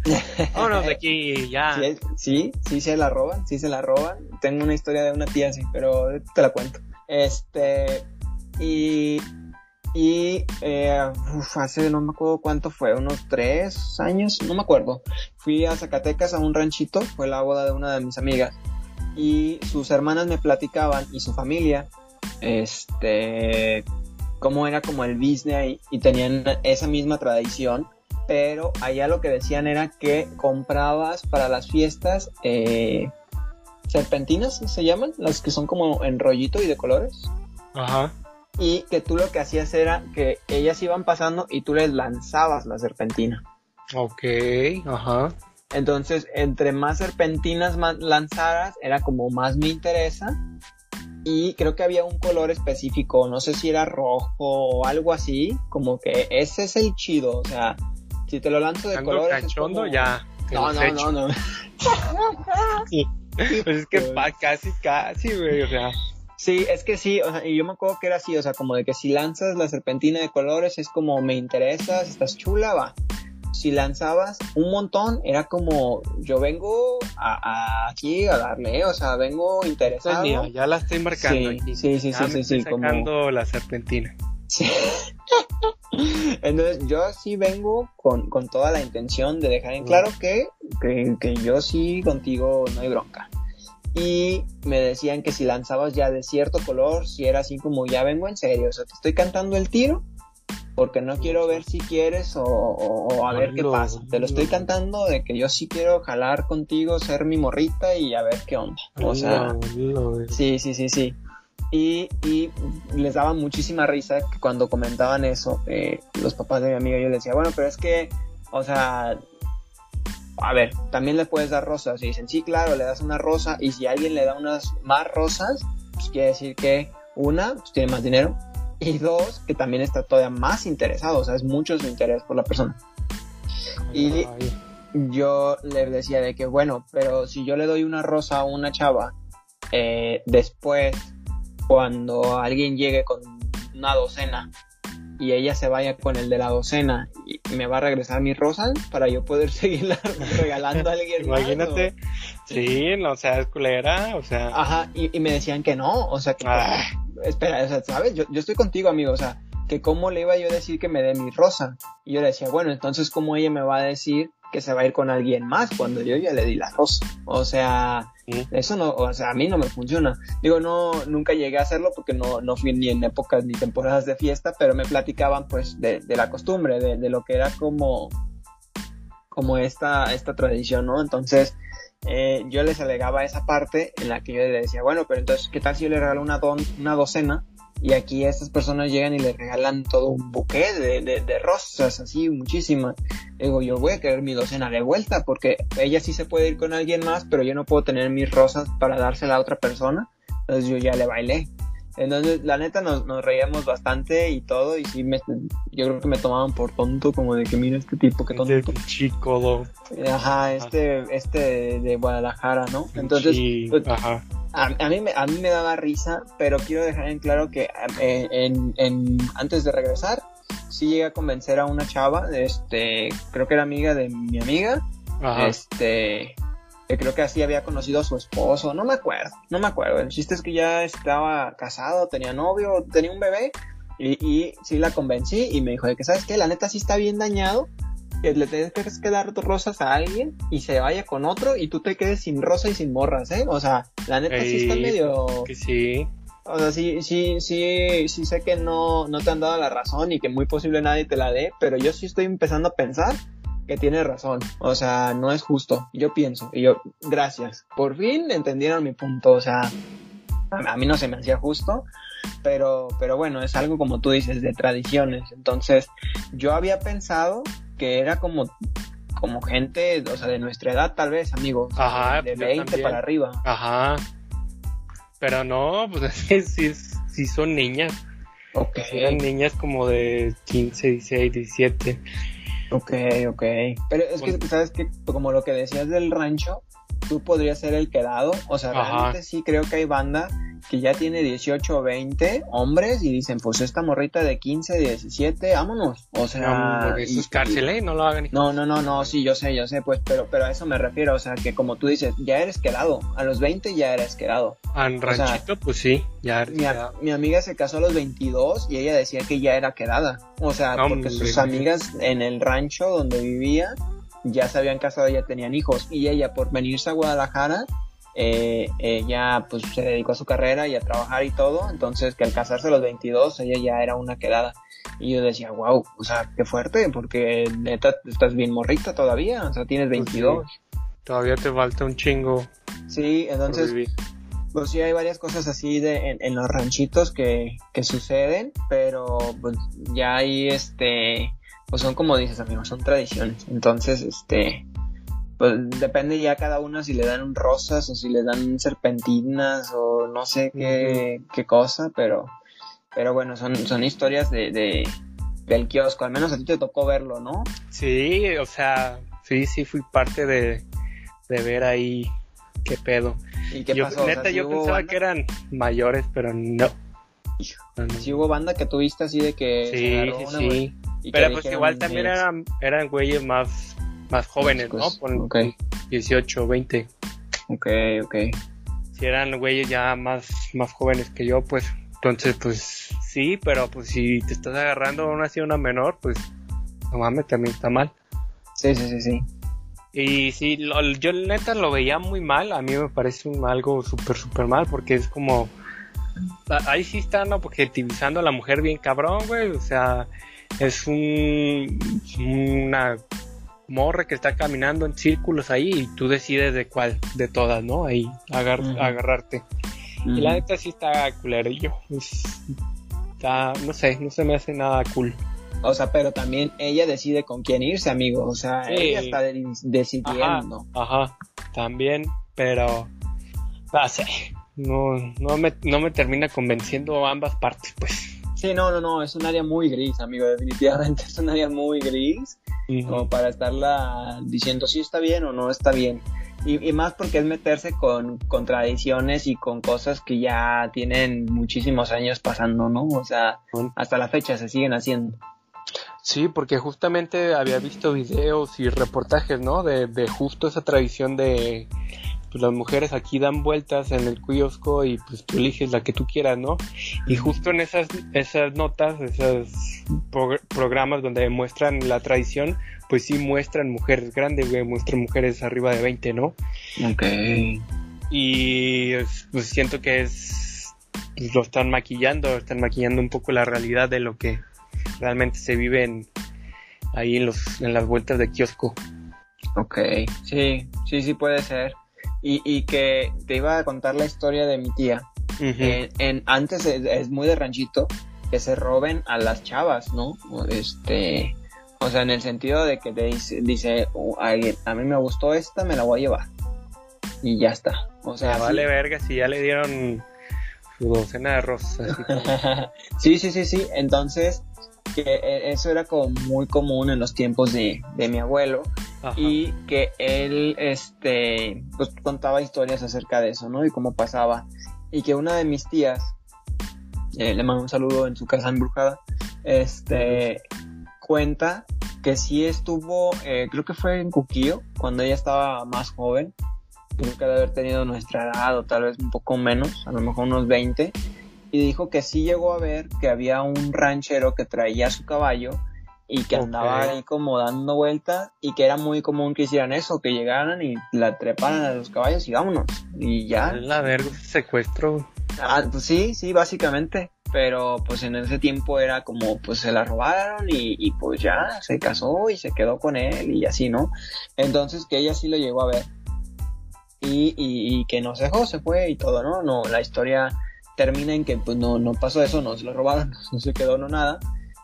<laughs> Vámonos de aquí, ya. Sí, sí, sí, se la roban, sí se la roban. Tengo una historia de una tía así, pero te la cuento. Este. Y y eh, hace no me acuerdo cuánto fue, unos tres años, no me acuerdo. Fui a Zacatecas a un ranchito, fue la boda de una de mis amigas. Y sus hermanas me platicaban y su familia, este, cómo era como el business y tenían esa misma tradición. Pero allá lo que decían era que comprabas para las fiestas eh, serpentinas, se llaman, las que son como en rollito y de colores. Ajá y que tú lo que hacías era que ellas iban pasando y tú les lanzabas la serpentina. Ok, ajá. Entonces, entre más serpentinas lanzaras, era como más me interesa. Y creo que había un color específico, no sé si era rojo o algo así, como que ese es el chido, o sea, si te lo lanzo de color cachondo, ya. No, no, no, <laughs> no, <laughs> Pues es que casi, casi, güey, o sea. Sí, es que sí, o sea, y yo me acuerdo que era así, o sea, como de que si lanzas la serpentina de colores es como me interesas, estás chula, va. Si lanzabas un montón, era como yo vengo a, aquí a darle, o sea, vengo interesado. ya la estoy marcando sí, Sí, sí, sí, sí, sacando la serpentina. Sí. <laughs> Entonces yo sí vengo con, toda la intención de dejar en claro que, que, yo sí contigo no hay bronca. Y me decían que si lanzabas ya de cierto color, si era así como ya vengo en serio, o sea, te estoy cantando el tiro porque no quiero ver si quieres o, a ver qué pasa. Te lo estoy cantando de que yo sí quiero jalar contigo, ser mi morrita y a ver qué onda. O sea, sí, sí, sí, sí. Y, y, les daba muchísima risa cuando comentaban eso, eh, los papás de mi amiga, yo les decía, bueno, pero es que, o sea, a ver, también le puedes dar rosas. Y dicen, sí, claro, le das una rosa. Y si alguien le da unas más rosas, pues quiere decir que una, pues tiene más dinero. Y dos, que también está todavía más interesado. O sea, es mucho su interés por la persona. Y yo le decía de que, bueno, pero si yo le doy una rosa a una chava, eh, después cuando alguien llegue con una docena y ella se vaya con el de la docena y me va a regresar mi rosa para yo poder <laughs> seguirla regalando a alguien Imagínate, sí, no seas culera, o sea. Ajá, y, me decían que no, o sea, que. Ah. Espera, o sea, ¿sabes? Yo, yo estoy contigo, amigo, o sea, que cómo le iba yo a decir que me dé mi rosa. Y yo le decía, bueno, entonces, ¿cómo ella me va a decir que se va a ir con alguien más cuando yo ya le di la rosa. O sea, eso no, o sea, a mí no me funciona. Digo, no, nunca llegué a hacerlo porque no, no fui ni en épocas ni temporadas de fiesta, pero me platicaban pues de, de la costumbre, de, lo que era como, como esta, esta tradición, ¿no? Entonces, eh, yo les alegaba esa parte en la que yo le decía, bueno, pero entonces, ¿qué tal si yo le regalo una, don, una docena y aquí estas personas llegan y le regalan todo un buque de, de, rosas, así, muchísimas. Digo, yo voy a querer mi docena de vuelta porque ella sí se puede ir con alguien más, pero yo no puedo tener mis rosas para dársela a otra persona. Entonces yo ya le bailé. Entonces, la neta, nos, nos reíamos bastante y todo, y sí, me, yo creo que me tomaban por tonto, como de que mira este tipo, que tonto. Este chico, Ajá, este, este de Guadalajara, ¿no? Entonces, pues, ajá a, mí me, a mí me daba risa, pero quiero dejar en claro que eh, en, en, antes de regresar, sí llegué a convencer a una chava, este, creo que era amiga de mi amiga, este, que creo que así había conocido a su esposo, no me acuerdo, no me acuerdo. El chiste es que ya estaba casado, tenía novio, tenía un bebé, y, y sí la convencí y me dijo de que, ¿sabes qué? La neta sí está bien dañado, que le tienes que dar rosas a alguien y se vaya con otro y tú te quedes sin rosa y sin morras, ¿eh? O sea, la neta sí está medio... Que sí. O sea, sí, sí, sí, sí sé que no, no te han dado la razón y que muy posible nadie te la dé, pero yo sí estoy empezando a pensar que tienes razón. O sea, no es justo. Yo pienso. Y yo, gracias. Por fin entendieron mi punto. O sea, a mí no se me hacía justo. Pero, pero bueno, es algo como tú dices, de tradiciones. Entonces, yo había pensado que era como como gente, o sea, de nuestra edad tal vez, amigos. Ajá. De 20 para arriba. Ajá. Pero no, pues <laughs> es que sí, son niñas. Ok. Eran niñas como de 15, 16, 17. Ok, ok. Pero es que, ¿sabes que Como lo que decías del rancho, tú podrías ser el quedado. O sea, realmente sí creo que hay banda que ya tiene 18 o 20 hombres y dicen, pues esta morrita de 15, 17, vámonos. O sea, eso es cárcel, ¿eh? No lo hagan. No, no, no, no, sí, yo sé, yo sé, pues, pero, pero a eso me refiero, o sea, que como tú dices, ya eres quedado, a los 20 ya eres quedado. En ranchito, pues sí, ya eres mi, quedado. mi amiga se casó a los 22 y ella decía que ya era quedada. O sea, porque sus amigas en el rancho donde vivía ya se habían casado, ya tenían hijos y ella por venirse a Guadalajara eh, ella pues se dedicó a su carrera y a trabajar y todo, entonces que al casarse a los 22 ella ya era una quedada. Y yo decía, wow, o sea, qué fuerte, porque neta estás bien morrita todavía, o sea, tienes 22. Pues todavía te falta un chingo. Sí, entonces, pues sí hay varias cosas así de, en, los ranchitos que, que suceden, pero pues ya ahí, este, pues son como dices, amigos, son tradiciones. Entonces, este, pues depende ya cada una si le dan rosas o si le dan serpentinas o no sé qué, qué cosa, pero, pero bueno, son, son historias de, de, del kiosco, al menos a ti te tocó verlo, ¿no? Sí, o sea, sí, sí fui parte de, de ver ahí qué pedo. ¿Y qué pasó? Neta, yo pensaba que eran mayores, pero no. Si hubo banda que tuviste así de que... Sí, sí, sí. Pero pues igual también eran, eran güeyes más más jóvenes, ¿no? Con 18, 20. Ok, ok. Si eran güeyes ya más, más jóvenes que yo, pues entonces pues sí, pero pues si te estás agarrando a una así una menor, pues no mames, también está mal. Sí, sí, sí, sí. Y sí, yo neta lo veía muy mal, a mí me parece un, algo súper, súper mal, porque es como... Ahí sí están objetivizando a la mujer bien cabrón, güey, o sea, es un, una morra que está caminando en círculos ahí y tú decides de cuál, de todas, ¿no? Ahí, agarrarte. Y la neta sí está culerillo, está, no sé, no se me hace nada cool. O sea, pero también ella decide con quién irse, amigo. O sea, ella está decidiendo. Ajá, también, pero no sé, no, no, me, no me termina convenciendo ambas partes, pues. Sí, no, no, no, es un área muy gris, amigo, definitivamente <laughs> es un área muy gris, como para estarla diciendo si está bien o no está bien. Y, y, más porque es meterse con, con tradiciones y con cosas que ya tienen muchísimos años pasando, ¿no? O sea, hasta la fecha se siguen haciendo. Sí, porque justamente había visto videos y reportajes, ¿no? De, de justo esa tradición de pues las mujeres aquí dan vueltas en el kiosco y pues tú eliges la que tú quieras, ¿no? Y justo en esas, esas notas, esos programas donde muestran la tradición, pues sí muestran mujeres grandes, güey, muestran mujeres arriba de 20, ¿no? Ok. Y pues siento que es, pues, lo están maquillando, están maquillando un poco la realidad de lo que realmente se vive ahí en, los, en las vueltas de kiosco. Ok, sí, sí, sí puede ser. Y, y que te iba a contar la historia de mi tía. en, antes es, muy de ranchito que se roben a las chavas, ¿no? Este, o sea, en el sentido de que te dice, dice oh, a mí me gustó esta, me la voy a llevar. Y ya está. O sea, vale verga si ya le dieron su docena de rosas. <laughs> sí, sí, sí, sí. Entonces, que e, eso era como muy común en los tiempos de, mi abuelo y que él este pues contaba historias acerca de eso no y cómo pasaba. Y que una de mis tías eh, le mando un saludo en su casa embrujada este cuenta que sí estuvo eh, creo que fue en Cuquillo cuando ella estaba más joven. Creo que de haber tenido nuestra edad o tal vez un poco menos a lo mejor unos 20 y dijo que sí llegó a ver que había un ranchero que traía su caballo y que andaba ahí como dando vueltas y que era muy común que hicieran eso, que llegaran y la treparan a los caballos y vámonos. Y ya. La verga, secuestro. Ah, pues sí, sí, básicamente. Pero pues en ese tiempo era como pues se la robaron y, y pues ya se casó y se quedó con él y así, ¿no? Entonces que ella sí lo llegó a ver. Y, y, y que no se dejó, se fue y todo, ¿no? No, la historia termina en que pues no, no pasó eso, no se lo robaron, <laughs> no se quedó no nada.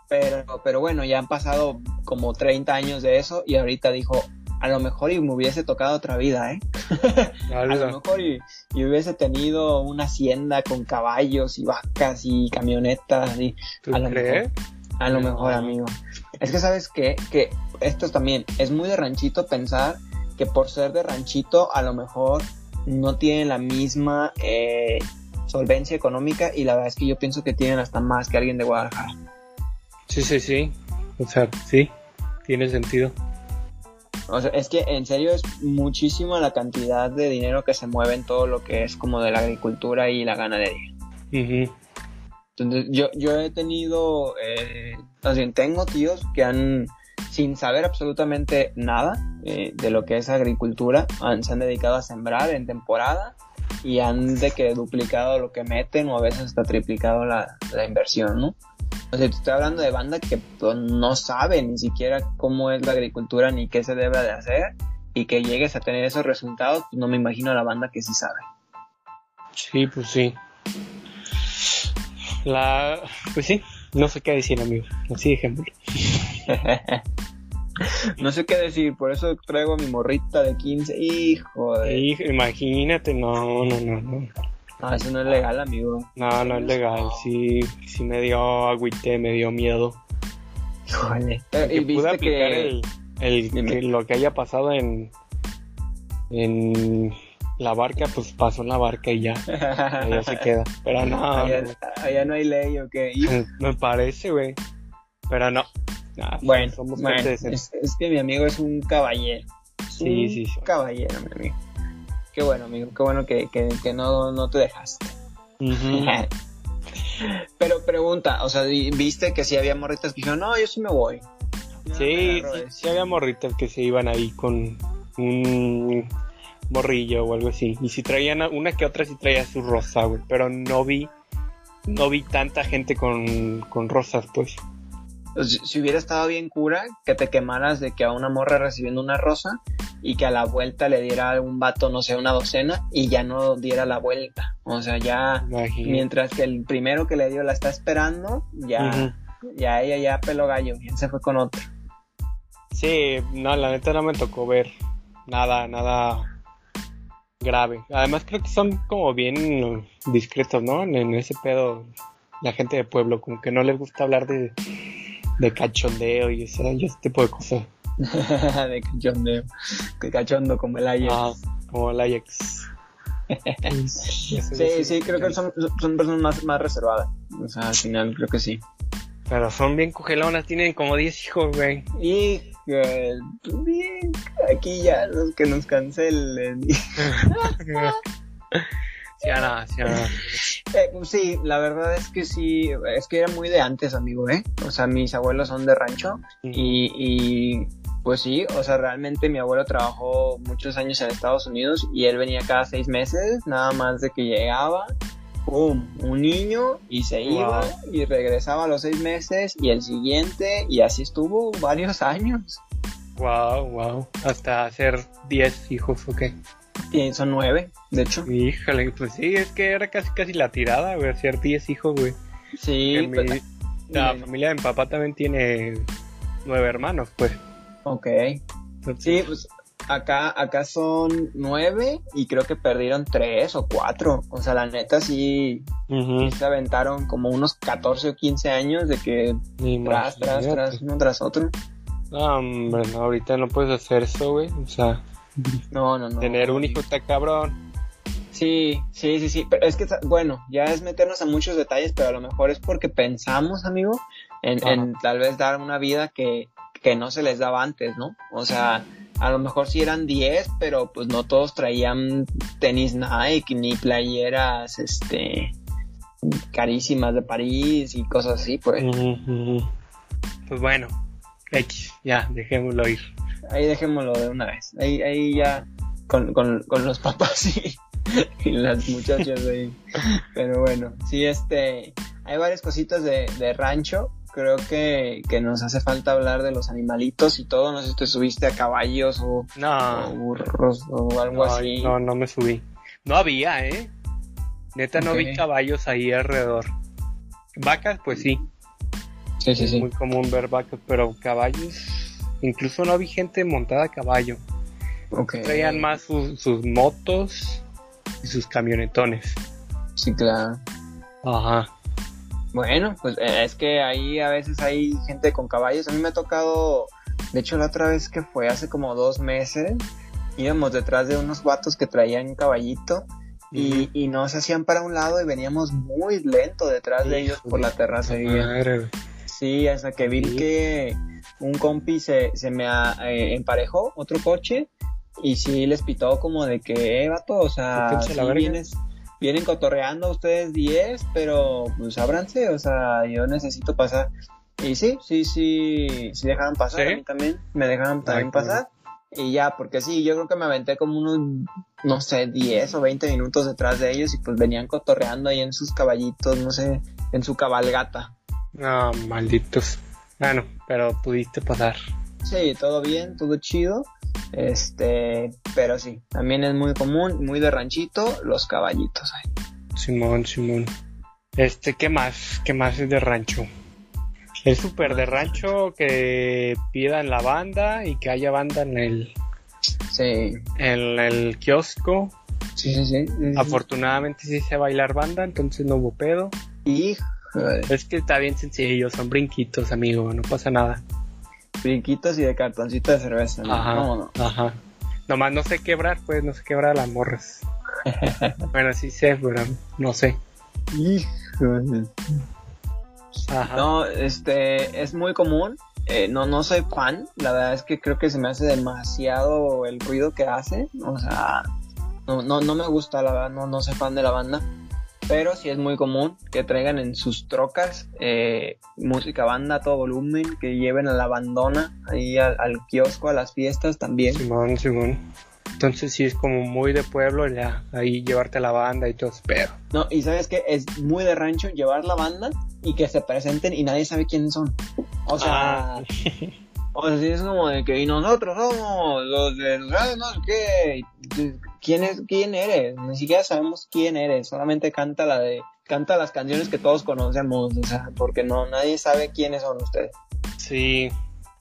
Pero, pero bueno, ya han pasado como 30 años de eso y ahorita dijo, a lo mejor y me hubiese tocado otra vida, ¿eh? <laughs> a lo mejor y, hubiese tenido una hacienda con caballos y vacas y camionetas y a lo mejor, a lo mejor, amigo. Es que sabes qué? que esto también es muy de ranchito pensar que por ser de ranchito a lo mejor no tienen la misma eh, solvencia económica y la verdad es que yo pienso que tienen hasta más que alguien de Guadalajara. Sí, sí, sí. O sea, sí, tiene sentido. O sea, es que en serio es muchísima la cantidad de dinero que se mueve en todo lo que es como de la agricultura y la ganadería. Entonces, yo, yo he tenido, eh, tengo tíos que han, sin saber absolutamente nada eh, de lo que es agricultura, se han dedicado a sembrar en temporada y han de que duplicado lo que meten o a veces hasta triplicado la, inversión, ¿no? O sea, te estoy hablando de banda que pues, no sabe ni siquiera cómo es la agricultura ni qué se debe de hacer y que llegues a tener esos resultados, pues no me imagino a la banda que sí sabe. Sí, pues sí. La, pues sí, no sé qué decir, amigo. Así ejemplo. <laughs> no sé qué decir, por eso traigo a mi morrita de 15. Hijo de. imagínate, no, no, no, no. No, eso no es legal, amigo. No, no es legal. Sí, sí me dio agüite, me dio miedo. Híjole. ¿Y viste que... El, lo que haya pasado en. En la barca, pues pasó en la barca y ya. <laughs> ya se queda. Pero no. Allá, no hay ley o qué. <laughs> Me parece, güey. Pero no, bueno, es, que mi amigo es un caballero. Sí, sí, sí. Caballero, mi amigo. Qué bueno, amigo. Qué bueno que, que, no, no te dejaste. <laughs> Pero pregunta, o sea, viste que si había morritas que dijeron, no, yo sí me voy. sí, sí, había morritas que se iban ahí con un morrillo o algo así. Y si traían una que otra sí traía su rosa, güey. Pero no vi, no vi tanta gente con, con rosas, pues. pues. Si hubiera estado bien cura, que te quemaras de que a una morra recibiendo una rosa y que a la vuelta le diera un vato, no sé, una docena y ya no diera la vuelta. O sea, ya, mientras que el primero que le dio la está esperando, ya, ya ella ya peló gallo, y se fue con otro. Sí, no, la neta no me tocó ver nada, nada grave. Además creo que son como bien discretos, ¿no? En, ese pedo, la gente de pueblo, como que no les gusta hablar de, de cachondeo y ese, tipo de cosas. <laughs> de cachondeo, de cachondo como el Ajax. Ah, como el Ajax. sí, sí, creo que son, son personas más, más reservadas. O sea, al final creo que sí. Pero son bien cogelonas, tienen como 10 hijos, güey. Y bien, aquí ya los que nos cancelen. <laughs> sí, Ana, sí, eh, sí, la verdad es que sí, es que era muy de antes, amigo, ¿eh? O sea, mis abuelos son de rancho y, y pues sí, o sea, realmente mi abuelo trabajó muchos años en Estados Unidos y él venía cada seis meses, nada más de que llegaba ¡pum! Un niño y se iba y regresaba a los seis meses y el siguiente y así estuvo varios años. Wow, wow. Hasta hacer diez hijos, ok. Y son nueve, de hecho. Híjole, pues sí, es que era casi casi la tirada, güey, hacer diez hijos, güey. Sí, pues, la familia de mi papá también tiene nueve hermanos, pues. Ok. sí, pues acá, acá son nueve y creo que perdieron tres o cuatro. O sea, la neta sí, se aventaron como unos 14 o 15 años de que tras, tras, tras, uno tras otro. No, hombre, no, ahorita no puedes hacer eso, güey. O sea, no, no, no. Tener un hijo está cabrón. Sí, sí, sí, sí. Pero es que, bueno, ya es meternos a muchos detalles, pero a lo mejor es porque pensamos, amigo, en, en tal vez dar una vida que, que no se les daba antes, ¿no? O sea, a lo mejor sí eran 10, pero pues no todos traían tenis Nike ni playeras este carísimas de París y cosas así, pues. Pues bueno, X, ya, dejémoslo ir. Ahí dejémoslo de una vez. Ahí, ahí ya con, con, con los papás y, y las muchachas ahí. Pero bueno, sí, este, hay varias cositas de, de rancho creo que, que, nos hace falta hablar de los animalitos y todo. No sé si te subiste a caballos o, burros o algo así. No, no me subí. No había, ¿eh? Neta, no vi caballos ahí alrededor. Vacas, pues sí. Sí, sí, sí. Muy común ver vacas, pero caballos. Incluso no vi gente montada a caballo. Okay. Traían más sus motos y sus camionetones. Sí, claro. Ajá. Bueno, pues eh, es que ahí a veces hay gente con caballos. A mí me ha tocado, de hecho la otra vez que fue hace como dos meses, íbamos detrás de unos vatos que traían un caballito y, y nos hacían para un lado y veníamos muy lento detrás de ellos por la terracería. Sí, hasta que vi que un compi se, se me eh, emparejó otro coche y sí les pitó como de que, eh, vato, o sea, si vienes, vienen cotorreando ustedes 10, pero pues ábranse, o sea, yo necesito pasar. Y sí, sí, sí, sí dejaron pasar, a mí también, me dejaron también pasar. Y ya, porque sí, yo creo que me aventé como unos, no sé, 10 o 20 minutos detrás de ellos y pues venían cotorreando ahí en sus caballitos, no sé, en su cabalgata. No, malditos. Bueno, pero pudiste pasar. Sí, todo bien, todo chido. Este, pero sí, también es muy común, muy de ranchito, los caballitos ahí. Simón, Simón. Este, ¿qué más? ¿Qué más es de rancho? Es súper de rancho que pidan la banda y que haya banda en el. Sí. En el kiosco. Sí, sí, sí. Afortunadamente sí sé bailar banda, entonces no hubo pedo. Y es que está bien sencillo, son brinquitos, amigo, no pasa nada brinquitos y de cartoncito de cerveza. Ajá, no, ajá. Nomás no sé quebrar, pues, no sé quebrar las morras. <laughs> bueno, sí sé, pero no sé. Ajá. No, este, es muy común. Eh, no, no soy fan. La verdad es que creo que se me hace demasiado el ruido que hace. O sea, no, no, no me gusta, la verdad, no, no soy fan de la banda. Pero sí es muy común que traigan en sus trocas eh, música banda a todo volumen, que lleven a la bandona ahí al, kiosco, a las fiestas también. Simón, Simón. Entonces sí es como muy de pueblo ya, ahí llevarte la banda y todo, pero... No, y sabes que es muy de rancho llevar la banda y que se presenten y nadie sabe quiénes son. O sea... Ah. <laughs> O sea, es como de que, y nosotros somos los de, no sé qué, ¿quién, es, quién eres? Ni siquiera sabemos quién eres, solamente canta la de, canta las canciones que todos conocemos, o sea, porque no, nadie sabe quiénes son ustedes. Sí,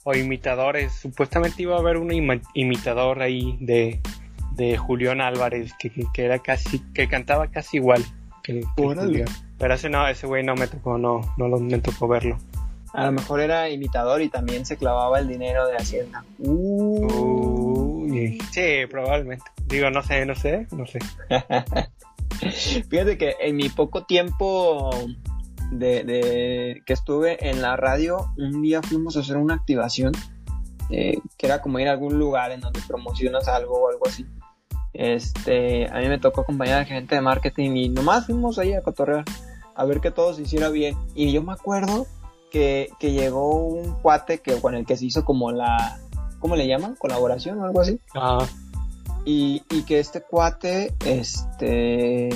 o imitadores, supuestamente iba a haber un imitador ahí de, de Julián Álvarez, que, que, era casi, que cantaba casi igual que, que Pero ese no, ese güey no me tocó, no, no me tocó verlo. A lo mejor era imitador y también se clavaba el dinero de Hacienda. Sí, probablemente. Digo, no sé, no sé, no sé. <laughs> Fíjate que en mi poco tiempo de, que estuve en la radio, un día fuimos a hacer una activación eh, que era como ir a algún lugar en donde promocionas algo o algo así. Este, a mí me tocó acompañar a gente de marketing y nomás fuimos ahí a cotorrear a ver que todo se hiciera bien. Y yo me acuerdo que, llegó un cuate que, con el que se hizo como la, ¿cómo le llaman? Colaboración o algo así. Ah. Y, y que este cuate, este,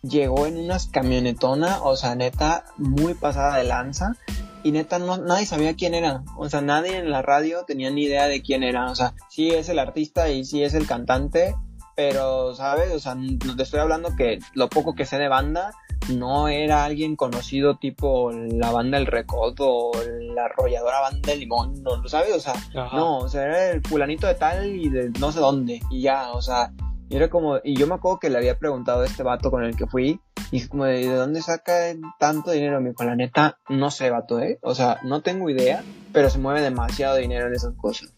llegó en unas camionetonas, o sea, neta, muy pasada de lanza. Y neta, no, nadie sabía quién era. O sea, nadie en la radio tenía ni idea de quién era. O sea, sí es el artista y sí es el cantante, pero, ¿sabes? O sea, te estoy hablando que lo poco que sé de banda, no era alguien conocido tipo la banda El Recodo o la arrolladora banda El Limón, ¿no? ¿Sabes? O sea, no, o sea, era el fulanito de tal y de no sé dónde, y ya, o sea, y era como, y yo me acuerdo que le había preguntado a este vato con el que fui, y como, ¿de, dónde saca tanto dinero? Me dijo, la neta, no sé, vato, ¿eh? O sea, no tengo idea, pero se mueve demasiado dinero en esas cosas.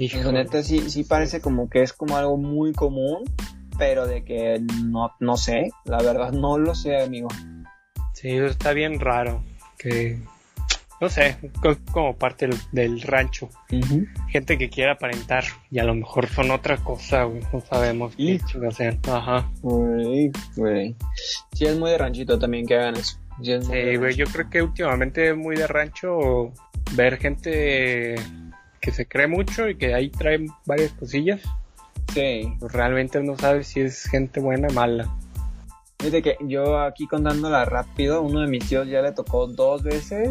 Y la neta sí, sí parece como que es como algo muy común, pero de que no, no sé, la verdad no lo sé, amigo. Sí, está bien raro, que no sé, como parte del, rancho. Gente que quiere aparentar y a lo mejor son otra cosa, no sabemos qué hacer. Ajá. Sí, es muy de ranchito también que hagan eso. Sí, güey, yo creo que últimamente es muy de rancho ver gente que se cree mucho y que ahí traen varias cosillas Sí. Pues realmente no sabes si es gente buena o mala. Fíjate que yo aquí contándola rápido, uno de mis tíos ya le tocó dos veces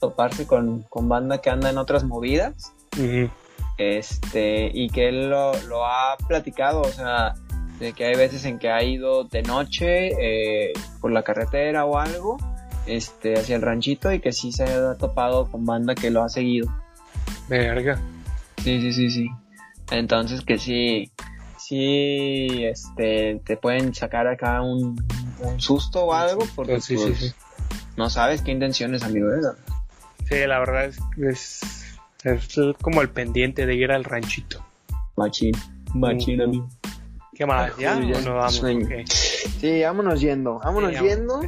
toparse con, banda que anda en otras movidas. Este, y que él lo, ha platicado, o sea, de que hay veces en que ha ido de noche eh, por la carretera o algo, este, hacia el ranchito y que sí se ha topado con banda que lo ha seguido. Verga. Sí, sí, sí, sí. Entonces que sí, sí, este, te pueden sacar acá un, susto o algo porque pues, no sabes qué intenciones, amigo. ¿verdad? Sí, la verdad es, es, como el pendiente de ir al ranchito. Machín, machín, amigo. ¿Qué más? ¿Ya? ¿Ya? vamos? Sí, vámonos yendo, vámonos yendo.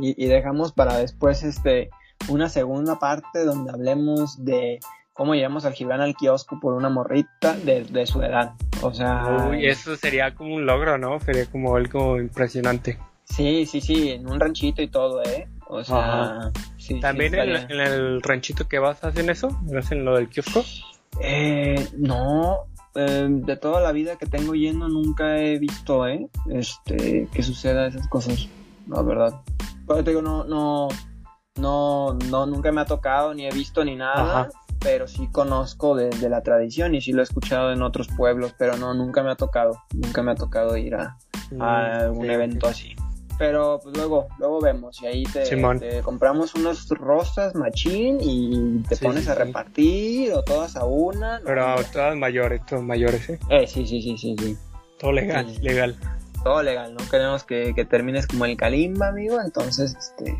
Y, y dejamos para después este una segunda parte donde hablemos de cómo llevamos al Gibran al kiosco por una morrita de, su edad. O sea. Uy, eso sería como un logro, ¿no? Sería como algo impresionante. Sí, sí, sí, en un ranchito y todo, ¿eh? O sea. Sí, ¿También en, el ranchito que vas hacen eso? ¿Hacen lo del kiosco? Eh, no. Eh, de toda la vida que tengo yendo nunca he visto, ¿eh? Este, que suceda esas cosas. La verdad. Pero te digo, no, no, no, no, nunca me ha tocado, ni he visto ni nada pero sí conozco de, la tradición y sí lo he escuchado en otros pueblos, pero no, nunca me ha tocado, nunca me ha tocado ir a, mm, algún evento así. Pero pues luego, luego vemos y ahí te, compramos unos rosas machín y te pones a repartir o todas a una. Pero todas mayores, todas mayores, ¿eh? ¿eh? sí, sí, sí, sí, sí. Todo legal, legal. Todo legal, no queremos que, termines como el Kalimba, amigo, entonces, este...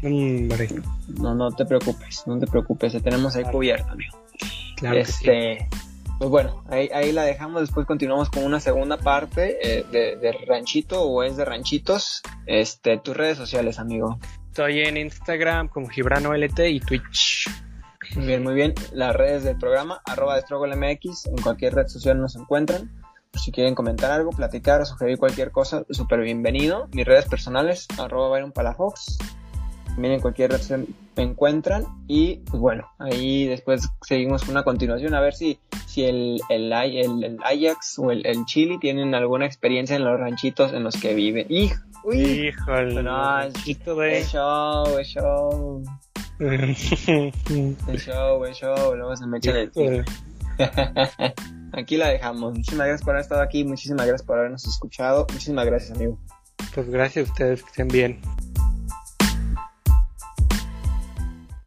no, no te preocupes, no te preocupes, te tenemos ahí cubierto, amigo este, Pues bueno, ahí, la dejamos. Después continuamos con una segunda parte eh, de, Ranchito o es de Ranchitos. Este, tus redes sociales, amigo. Estoy en Instagram como Gibrano LT y Twitch. Muy bien, muy bien. Las redes del programa, arroba MX, en cualquier red social nos encuentran. Si quieren comentar algo, platicar o sugerir cualquier cosa, súper bienvenido. Mis redes personales, arroba Byron Palafox. También en cualquier red me encuentran. Y pues bueno, ahí después seguimos con una continuación a ver si, si el, el, el, Ajax o el, el Chile tienen alguna experiencia en los ranchitos en los que viven. ¡Hijo! Híjole. No, es show, es show. <laughs> es show, es show. Luego se me echa el. <laughs> aquí la dejamos. Muchísimas gracias por haber estado aquí. Muchísimas gracias por habernos escuchado. Muchísimas gracias, amigo. Pues gracias a ustedes, que estén bien.